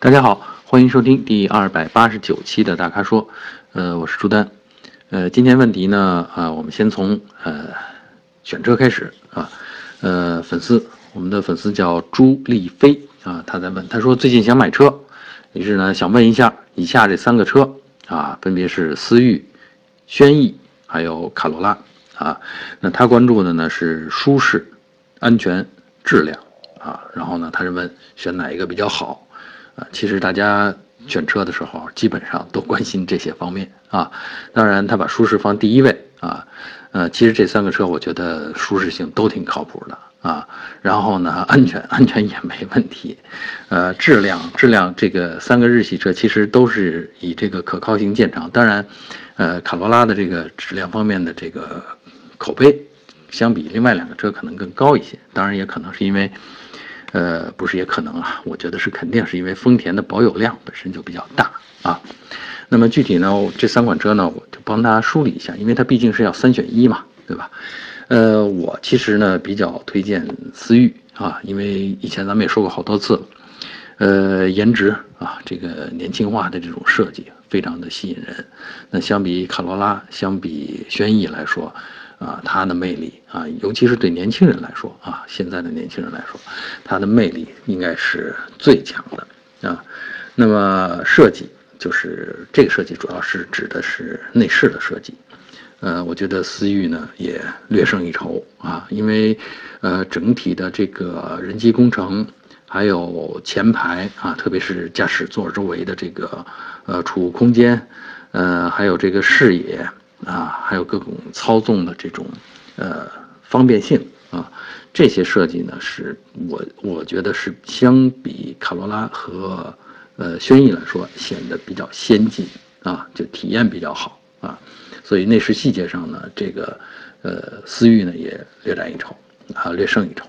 大家好，欢迎收听第二百八十九期的大咖说，呃，我是朱丹，呃，今天问题呢，啊，我们先从呃选车开始啊，呃，粉丝，我们的粉丝叫朱丽飞啊，他在问，他说最近想买车，于是呢想问一下以下这三个车啊，分别是思域、轩逸还有卡罗拉啊，那他关注的呢是舒适、安全、质量啊，然后呢他是问选哪一个比较好。其实大家选车的时候，基本上都关心这些方面啊。当然，他把舒适放第一位啊。呃，其实这三个车，我觉得舒适性都挺靠谱的啊。然后呢，安全安全也没问题。呃，质量质量，这个三个日系车其实都是以这个可靠性见长。当然，呃，卡罗拉的这个质量方面的这个口碑，相比另外两个车可能更高一些。当然，也可能是因为。呃，不是也可能啊，我觉得是肯定是因为丰田的保有量本身就比较大啊。那么具体呢，这三款车呢，我就帮大家梳理一下，因为它毕竟是要三选一嘛，对吧？呃，我其实呢比较推荐思域啊，因为以前咱们也说过好多次，呃，颜值啊，这个年轻化的这种设计非常的吸引人。那相比卡罗拉，相比轩逸来说。啊，它的魅力啊，尤其是对年轻人来说啊，现在的年轻人来说，它的魅力应该是最强的啊。那么设计就是这个设计，主要是指的是内饰的设计。呃，我觉得思域呢也略胜一筹啊，因为呃整体的这个人机工程，还有前排啊，特别是驾驶座周围的这个呃储物空间，呃，还有这个视野。啊，还有各种操纵的这种，呃，方便性啊，这些设计呢，是我我觉得是相比卡罗拉和呃轩逸来说显得比较先进啊，就体验比较好啊，所以内饰细节上呢，这个呃思域呢也略占一筹啊，略胜一筹，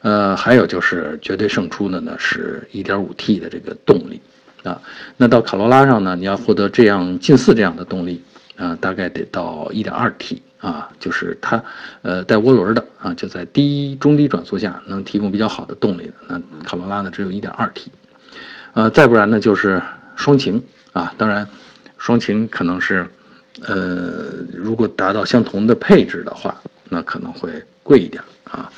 呃，还有就是绝对胜出的呢是 1.5T 的这个动力啊，那到卡罗拉上呢，你要获得这样近似这样的动力。啊，大概得到一点二 T 啊，就是它，呃，带涡轮的啊，就在低中低转速下能提供比较好的动力。那卡罗拉呢，只有一点二 T，呃，再不然呢就是双擎啊，当然，双擎可能是，呃，如果达到相同的配置的话，那可能会贵一点啊，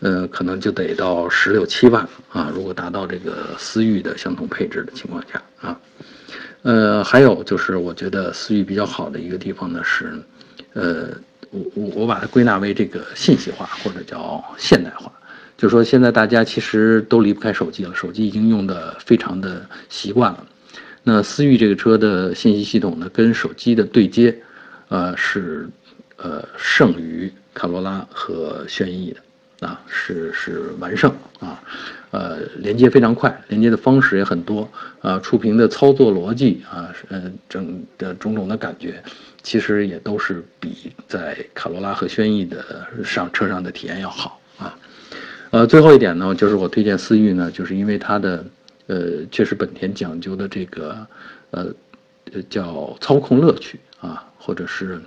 呃，可能就得到十六七万啊，如果达到这个思域的相同配置的情况下啊。呃，还有就是，我觉得思域比较好的一个地方呢是，呃，我我我把它归纳为这个信息化或者叫现代化，就说现在大家其实都离不开手机了，手机已经用的非常的习惯了。那思域这个车的信息系统呢，跟手机的对接，呃，是呃胜于卡罗拉和轩逸的。啊，是是完胜啊，呃，连接非常快，连接的方式也很多啊，触屏的操作逻辑啊，呃，整的种种的感觉，其实也都是比在卡罗拉和轩逸的上车上的体验要好啊。呃，最后一点呢，就是我推荐思域呢，就是因为它的，呃，确实本田讲究的这个，呃，叫操控乐趣啊，或者是。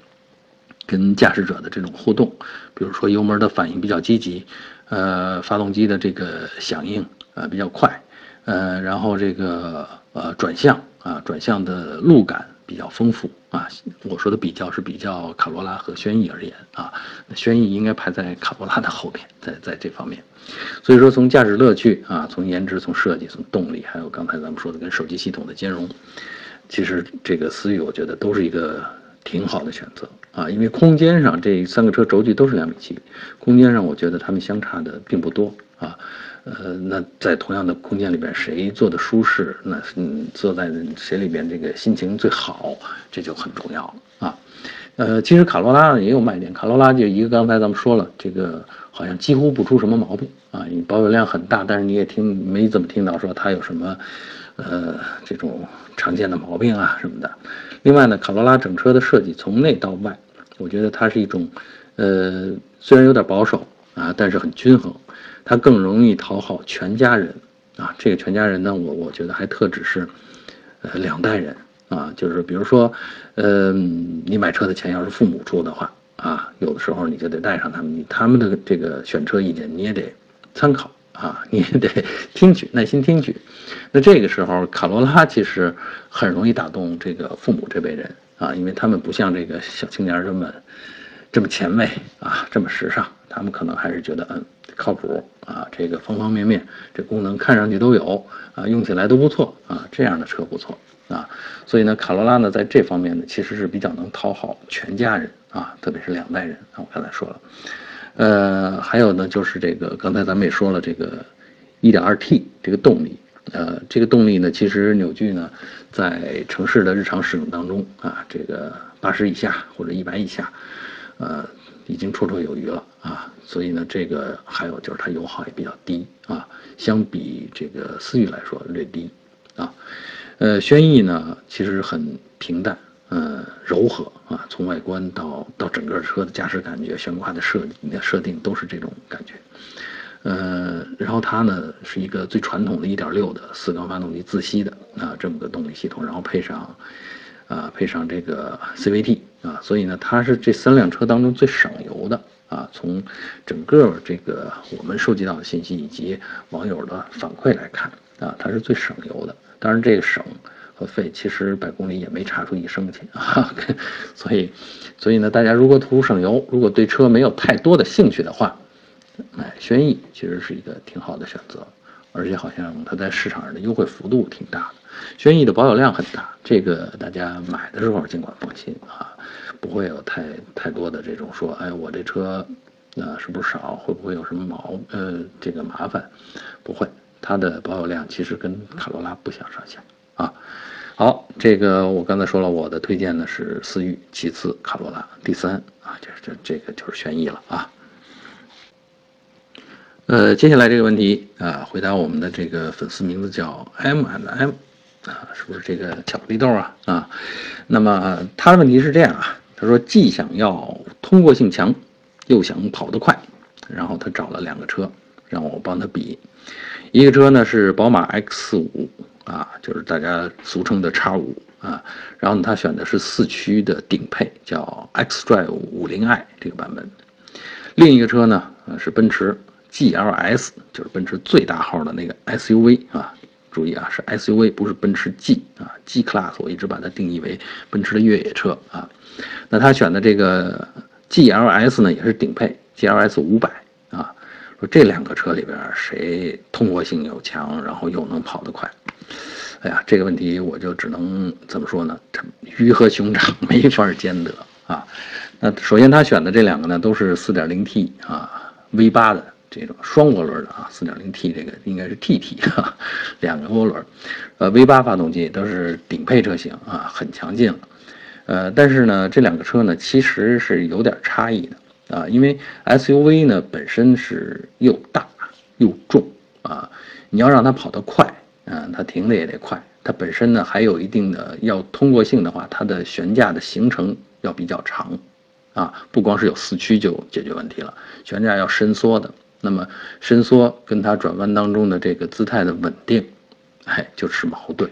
跟驾驶者的这种互动，比如说油门的反应比较积极，呃，发动机的这个响应啊比较快，呃，然后这个呃转向啊转向的路感比较丰富啊。我说的比较是比较卡罗拉和轩逸而言啊，轩逸应该排在卡罗拉的后边，在在这方面。所以说从驾驶乐趣啊，从颜值、从设计、从动力，还有刚才咱们说的跟手机系统的兼容，其实这个思域我觉得都是一个。挺好的选择啊，因为空间上这三个车轴距都是两米七，空间上我觉得它们相差的并不多啊。呃，那在同样的空间里边，谁坐的舒适，那嗯，坐在谁里边这个心情最好，这就很重要了啊。呃，其实卡罗拉也有卖点，卡罗拉就一个刚才咱们说了，这个好像几乎不出什么毛病啊，你保有量很大，但是你也听没怎么听到说它有什么呃这种常见的毛病啊什么的。另外呢，卡罗拉整车的设计从内到外，我觉得它是一种，呃，虽然有点保守啊，但是很均衡，它更容易讨好全家人啊。这个全家人呢，我我觉得还特指是，呃，两代人啊，就是比如说，嗯，你买车的钱要是父母出的话啊，有的时候你就得带上他们，他们的这个选车意见你也得参考啊，你也得 听取，耐心听取。那这个时候，卡罗拉其实很容易打动这个父母这辈人啊，因为他们不像这个小青年这么这么前卫啊，这么时尚，他们可能还是觉得嗯靠谱啊，这个方方面面这功能看上去都有啊，用起来都不错啊，这样的车不错啊。所以呢，卡罗拉呢在这方面呢，其实是比较能讨好全家人啊，特别是两代人啊。我刚才说了。呃，还有呢，就是这个，刚才咱们也说了，这个 1.2T 这个动力，呃，这个动力呢，其实扭矩呢，在城市的日常使用当中啊，这个八十以下或者一百以下，呃，已经绰绰有余了啊。所以呢，这个还有就是它油耗也比较低啊，相比这个思域来说略低啊。呃，轩逸呢，其实很平淡。呃，柔和啊，从外观到到整个车的驾驶感觉、悬挂的设的设定都是这种感觉。呃，然后它呢是一个最传统的1.6的四缸发动机自吸的啊这么个动力系统，然后配上啊配上这个 CVT 啊，所以呢它是这三辆车当中最省油的啊。从整个这个我们收集到的信息以及网友的反馈来看啊，它是最省油的。当然这个省。和费其实百公里也没差出一升去啊，所以，所以呢，大家如果图省油，如果对车没有太多的兴趣的话，买轩逸其实是一个挺好的选择，而且好像它在市场上的优惠幅度挺大的。轩逸的保有量很大，这个大家买的时候尽管放心啊，不会有太太多的这种说，哎，我这车，呃，是不是少？会不会有什么毛呃这个麻烦？不会，它的保有量其实跟卡罗拉不相上下。啊，好，这个我刚才说了，我的推荐呢是思域，其次卡罗拉，第三啊，这这这个就是轩逸了啊。呃，接下来这个问题啊，回答我们的这个粉丝名字叫 M and M 啊，是不是这个巧克力豆啊？啊，那么他的问题是这样啊，他说既想要通过性强，又想跑得快，然后他找了两个车让我帮他比，一个车呢是宝马 X 五。啊，就是大家俗称的叉五啊，然后，他选的是四驱的顶配，叫 xDrive 五零 i 这个版本。另一个车呢，是奔驰 GLS，就是奔驰最大号的那个 SUV 啊。注意啊，是 SUV，不是奔驰 G 啊，G Class 我一直把它定义为奔驰的越野车啊。那他选的这个 GLS 呢，也是顶配 GLS 五百啊。说这两个车里边谁通过性又强，然后又能跑得快？哎呀，这个问题我就只能怎么说呢？鱼和熊掌 没法兼得啊。那首先他选的这两个呢，都是 4.0T 啊，V8 的这种双涡轮的啊，4.0T 这个应该是 TT 哈，两个涡轮，呃，V8 发动机都是顶配车型啊，很强劲了。呃，但是呢，这两个车呢，其实是有点差异的啊，因为 SUV 呢本身是又大又重啊，你要让它跑得快。嗯，它停的也得快，它本身呢还有一定的要通过性的话，它的悬架的行程要比较长，啊，不光是有四驱就解决问题了，悬架要伸缩的，那么伸缩跟它转弯当中的这个姿态的稳定，哎，就是矛盾，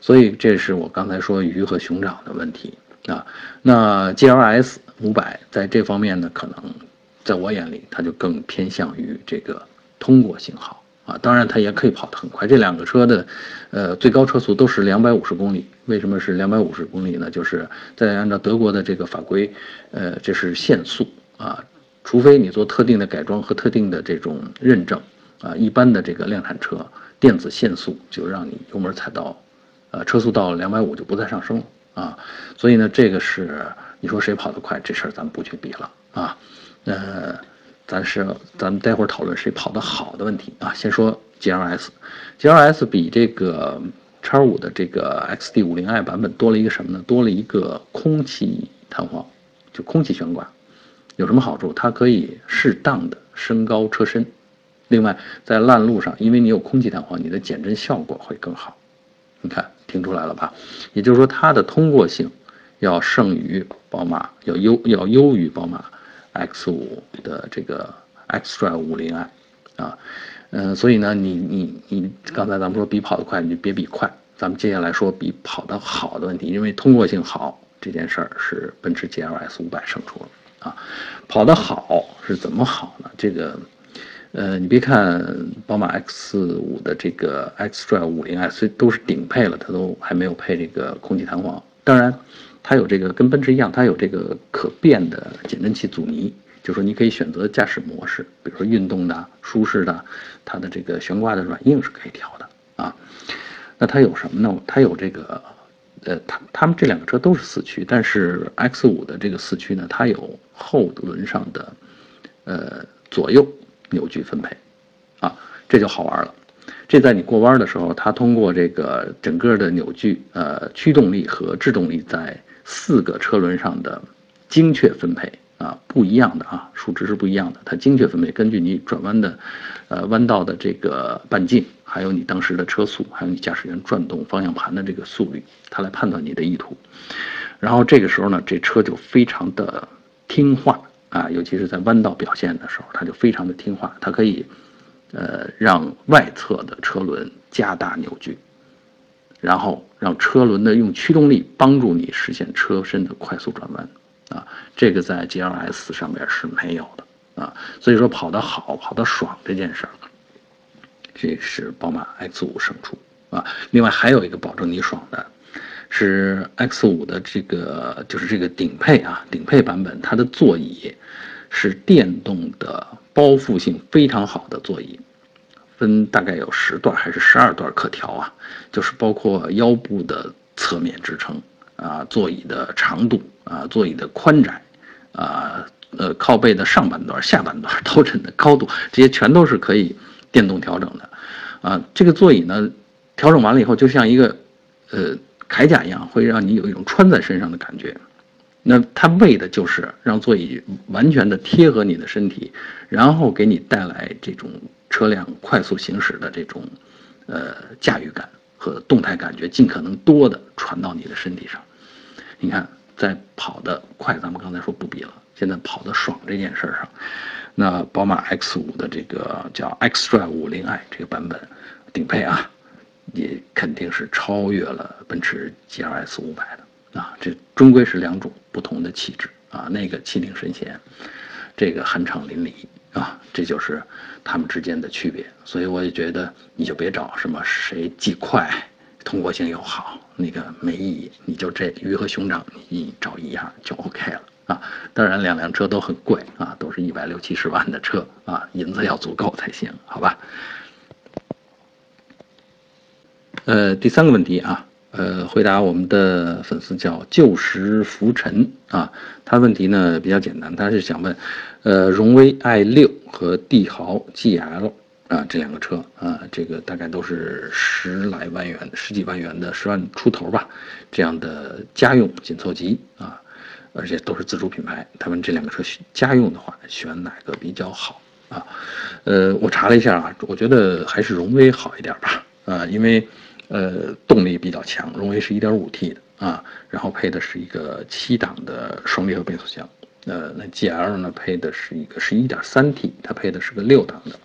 所以这是我刚才说鱼和熊掌的问题啊。那 G L S 五百在这方面呢，可能在我眼里，它就更偏向于这个通过性好。啊，当然它也可以跑得很快。这两个车的，呃，最高车速都是两百五十公里。为什么是两百五十公里呢？就是在按照德国的这个法规，呃，这是限速啊。除非你做特定的改装和特定的这种认证啊，一般的这个量产车电子限速就让你油门踩到，呃，车速到两百五就不再上升了啊。所以呢，这个是你说谁跑得快，这事儿咱们不去比了啊。呃。咱是咱们待会儿讨论谁跑得好的问题啊。先说 G L S，G L S 比这个叉五的这个 X D 五零 i 版本多了一个什么呢？多了一个空气弹簧，就空气悬挂。有什么好处？它可以适当的升高车身。另外，在烂路上，因为你有空气弹簧，你的减震效果会更好。你看，听出来了吧？也就是说，它的通过性要胜于宝马，要优要优于宝马。X 五的这个 xDrive 五零 i，啊，嗯，所以呢，你你你刚才咱们说比跑得快，你就别比快，咱们接下来说比跑得好的问题，因为通过性好这件事儿是奔驰 GLS 五百胜出了啊，跑得好是怎么好呢？这个，呃，你别看宝马 X 五的这个 xDrive 五零 S 都是顶配了，它都还没有配这个空气弹簧。当然，它有这个跟奔驰一样，它有这个可变的减震器阻尼，就说你可以选择驾驶模式，比如说运动的、舒适的，它的这个悬挂的软硬是可以调的啊。那它有什么呢？它有这个，呃，它它们这两个车都是四驱，但是 X 五的这个四驱呢，它有后轮上的，呃，左右扭矩分配，啊，这就好玩了。这在你过弯的时候，它通过这个整个的扭矩、呃驱动力和制动力在四个车轮上的精确分配啊，不一样的啊，数值是不一样的。它精确分配，根据你转弯的，呃弯道的这个半径，还有你当时的车速，还有你驾驶员转动方向盘的这个速率，它来判断你的意图。然后这个时候呢，这车就非常的听话啊，尤其是在弯道表现的时候，它就非常的听话，它可以。呃，让外侧的车轮加大扭矩，然后让车轮的用驱动力帮助你实现车身的快速转弯，啊，这个在 GLS 上面是没有的啊。所以说跑得好，跑得爽这件事儿，这是宝马 X5 胜出啊。另外还有一个保证你爽的，是 X5 的这个就是这个顶配啊，顶配版本它的座椅是电动的。包覆性非常好的座椅，分大概有十段还是十二段可调啊？就是包括腰部的侧面支撑啊，座椅的长度啊，座椅的宽窄啊，呃，靠背的上半段、下半段、头枕的高度，这些全都是可以电动调整的啊。这个座椅呢，调整完了以后，就像一个呃铠甲一样，会让你有一种穿在身上的感觉。那它为的就是让座椅完全的贴合你的身体，然后给你带来这种车辆快速行驶的这种，呃，驾驭感和动态感觉，尽可能多的传到你的身体上。你看，在跑得快，咱们刚才说不比了，现在跑得爽这件事上，那宝马 X5 的这个叫 xDrive 50i 这个版本，顶配啊，也肯定是超越了奔驰 GLS 500的。啊，这终归是两种不同的气质啊！那个气定神闲，这个酣畅淋漓啊，这就是他们之间的区别。所以我也觉得，你就别找什么谁既快，通过性又好，那个没意义。你就这鱼和熊掌，你找一样就 OK 了啊！当然，两辆车都很贵啊，都是一百六七十万的车啊，银子要足够才行，好吧？呃，第三个问题啊。呃，回答我们的粉丝叫旧时浮沉啊，他问题呢比较简单，他是想问，呃，荣威 i 六和帝豪 GL 啊这两个车啊，这个大概都是十来万元、十几万元的十万出头吧，这样的家用紧凑级啊，而且都是自主品牌，他们这两个车家用的话，选哪个比较好啊？呃，我查了一下啊，我觉得还是荣威好一点吧，啊，因为。呃，动力比较强，荣威是一点五 T 的啊，然后配的是一个七档的双离合变速箱。呃，那 GL 呢配的是一个是一点三 T，它配的是个六档的，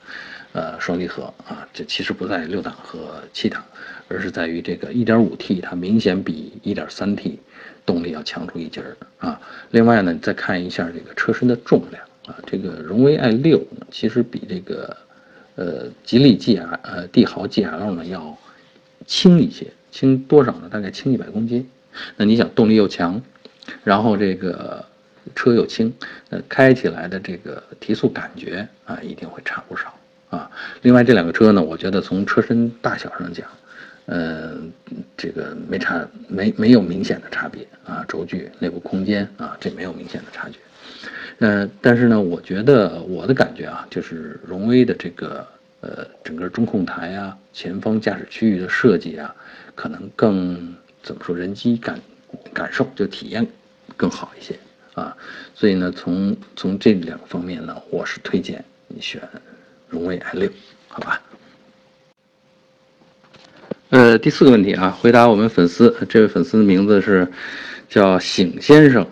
呃，双离合啊。这其实不在六档和七档，而是在于这个 1.5T 它明显比 1.3T 动力要强出一截儿啊。另外呢，再看一下这个车身的重量啊，这个荣威 i6 呢，其实比这个呃吉利 GL 呃帝豪 GL 呢要。轻一些，轻多少呢？大概轻一百公斤。那你想，动力又强，然后这个车又轻，呃，开起来的这个提速感觉啊，一定会差不少啊。另外这两个车呢，我觉得从车身大小上讲，呃，这个没差，没没有明显的差别啊。轴距、内部空间啊，这没有明显的差距。呃，但是呢，我觉得我的感觉啊，就是荣威的这个。呃，整个中控台啊，前方驾驶区域的设计啊，可能更怎么说，人机感感受就体验更好一些啊。所以呢，从从这两个方面呢，我是推荐你选荣威 i 六，好吧？呃，第四个问题啊，回答我们粉丝，这位粉丝的名字是叫醒先生，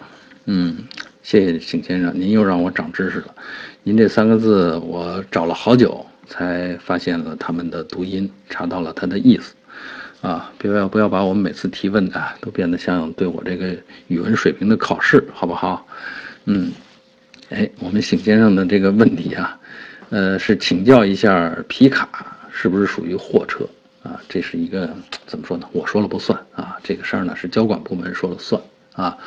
嗯，谢谢醒先生，您又让我长知识了。您这三个字我找了好久。才发现了他们的读音，查到了它的意思，啊，不要不要把我们每次提问的都变得像对我这个语文水平的考试，好不好？嗯，哎，我们醒先生的这个问题啊，呃，是请教一下皮卡是不是属于货车啊？这是一个怎么说呢？我说了不算啊，这个事儿呢是交管部门说了算啊。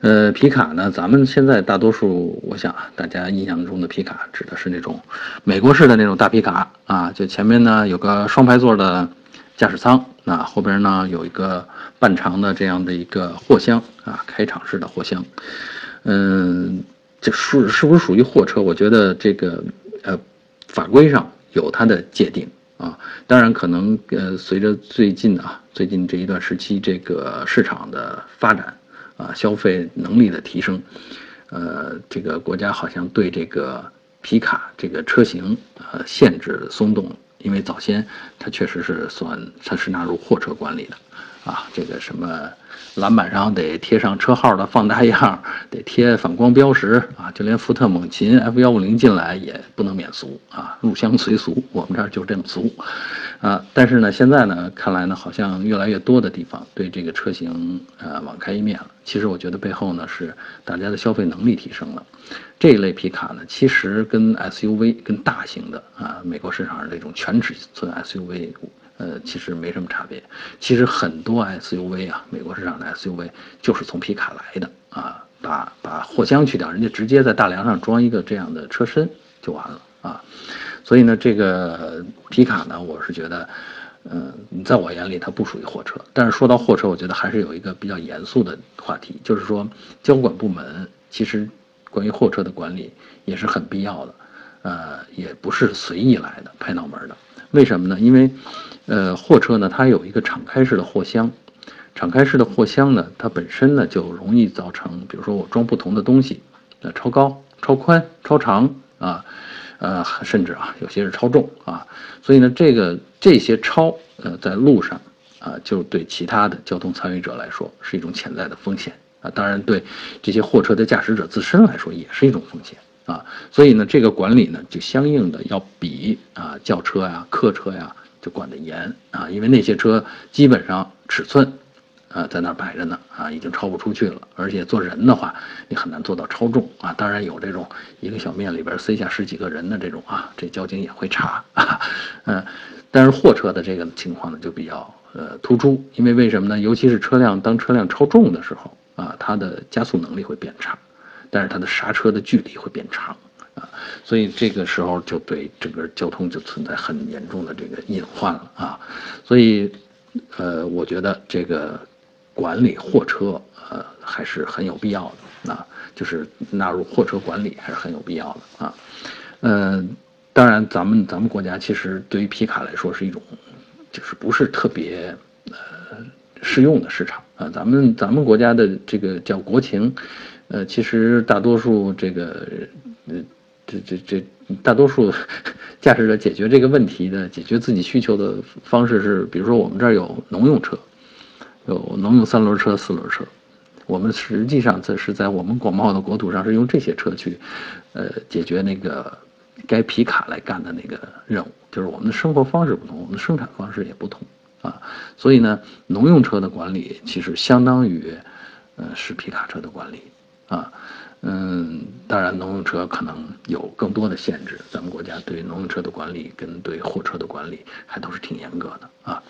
呃，皮卡呢，咱们现在大多数，我想啊，大家印象中的皮卡指的是那种美国式的那种大皮卡啊，就前面呢有个双排座的驾驶舱，那后边呢有一个半长的这样的一个货箱啊，开场式的货箱。嗯，这是是不是属于货车？我觉得这个。呃，法规上有它的界定啊，当然可能呃，随着最近啊，最近这一段时期这个市场的发展啊，消费能力的提升，呃，这个国家好像对这个皮卡这个车型呃限制松动了，因为早先它确实是算它是纳入货车管理的啊，这个什么。篮板上得贴上车号的放大样，得贴反光标识啊！就连福特猛禽 F 幺五零进来也不能免俗啊，入乡随俗，我们这儿就这么俗啊！但是呢，现在呢，看来呢，好像越来越多的地方对这个车型呃网开一面了。其实我觉得背后呢是大家的消费能力提升了。这一类皮卡呢，其实跟 SUV 跟大型的啊美国市场上这种全尺寸 SUV。呃，其实没什么差别。其实很多 SUV 啊，美国市场的 SUV 就是从皮卡来的啊，把把货箱去掉，人家直接在大梁上装一个这样的车身就完了啊。所以呢，这个皮卡呢，我是觉得，嗯，在我眼里它不属于货车。但是说到货车，我觉得还是有一个比较严肃的话题，就是说交管部门其实关于货车的管理也是很必要的，呃，也不是随意来的、拍脑门的。为什么呢？因为呃，货车呢，它有一个敞开式的货箱，敞开式的货箱呢，它本身呢就容易造成，比如说我装不同的东西，呃，超高、超宽、超长啊，呃，甚至啊，有些是超重啊，所以呢，这个这些超，呃，在路上啊，就对其他的交通参与者来说是一种潜在的风险啊，当然对这些货车的驾驶者自身来说也是一种风险啊，所以呢，这个管理呢，就相应的要比啊轿车呀、客车呀。就管得严啊，因为那些车基本上尺寸，啊，在那儿摆着呢啊，已经超不出去了。而且做人的话，你很难做到超重啊。当然有这种一个小面里边塞下十几个人的这种啊，这交警也会查啊。嗯，但是货车的这个情况呢就比较呃突出，因为为什么呢？尤其是车辆当车辆超重的时候啊，它的加速能力会变差，但是它的刹车的距离会变长。啊，所以这个时候就对整个交通就存在很严重的这个隐患了啊，所以，呃，我觉得这个管理货车呃还是很有必要的啊，就是纳入货车管理还是很有必要的啊，嗯，当然咱们咱们国家其实对于皮卡来说是一种，就是不是特别呃适用的市场啊，咱们咱们国家的这个叫国情，呃，其实大多数这个呃。这这这，大多数 驾驶者解决这个问题的、解决自己需求的方式是，比如说我们这儿有农用车，有农用三轮车、四轮车，我们实际上这是在我们广袤的国土上是用这些车去，呃，解决那个该皮卡来干的那个任务。就是我们的生活方式不同，我们的生产方式也不同啊，所以呢，农用车的管理其实相当于，呃，是皮卡车的管理啊。嗯，当然，农用车可能有更多的限制。咱们国家对农用车的管理跟对货车的管理还都是挺严格的啊。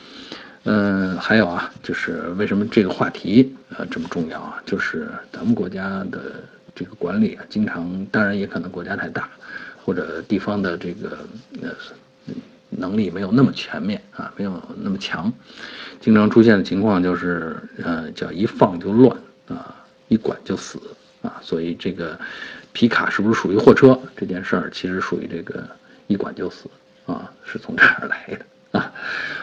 嗯，还有啊，就是为什么这个话题呃这么重要啊？就是咱们国家的这个管理啊，经常当然也可能国家太大，或者地方的这个呃能力没有那么全面啊，没有那么强，经常出现的情况就是呃叫一放就乱啊，一管就死。啊，所以这个皮卡是不是属于货车这件事儿，其实属于这个一管就死啊，是从这儿来的。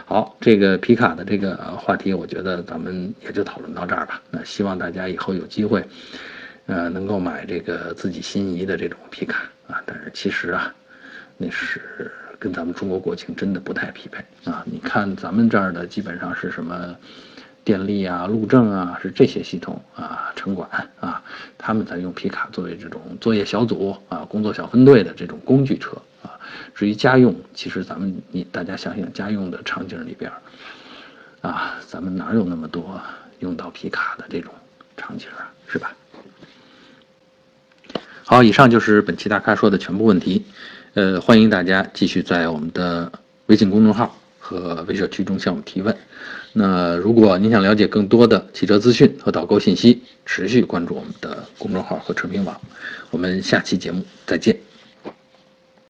好，这个皮卡的这个话题，我觉得咱们也就讨论到这儿吧。那希望大家以后有机会，呃，能够买这个自己心仪的这种皮卡啊。但是其实啊，那是跟咱们中国国情真的不太匹配啊。你看咱们这儿的基本上是什么？电力啊，路政啊，是这些系统啊，城管啊，他们在用皮卡作为这种作业小组啊、工作小分队的这种工具车。至于家用，其实咱们你大家想想，家用的场景里边啊，咱们哪有那么多用到皮卡的这种场景啊，是吧？好，以上就是本期大咖说的全部问题。呃，欢迎大家继续在我们的微信公众号和微社区中向我们提问。那如果您想了解更多的汽车资讯和导购信息，持续关注我们的公众号和车评网。我们下期节目再见。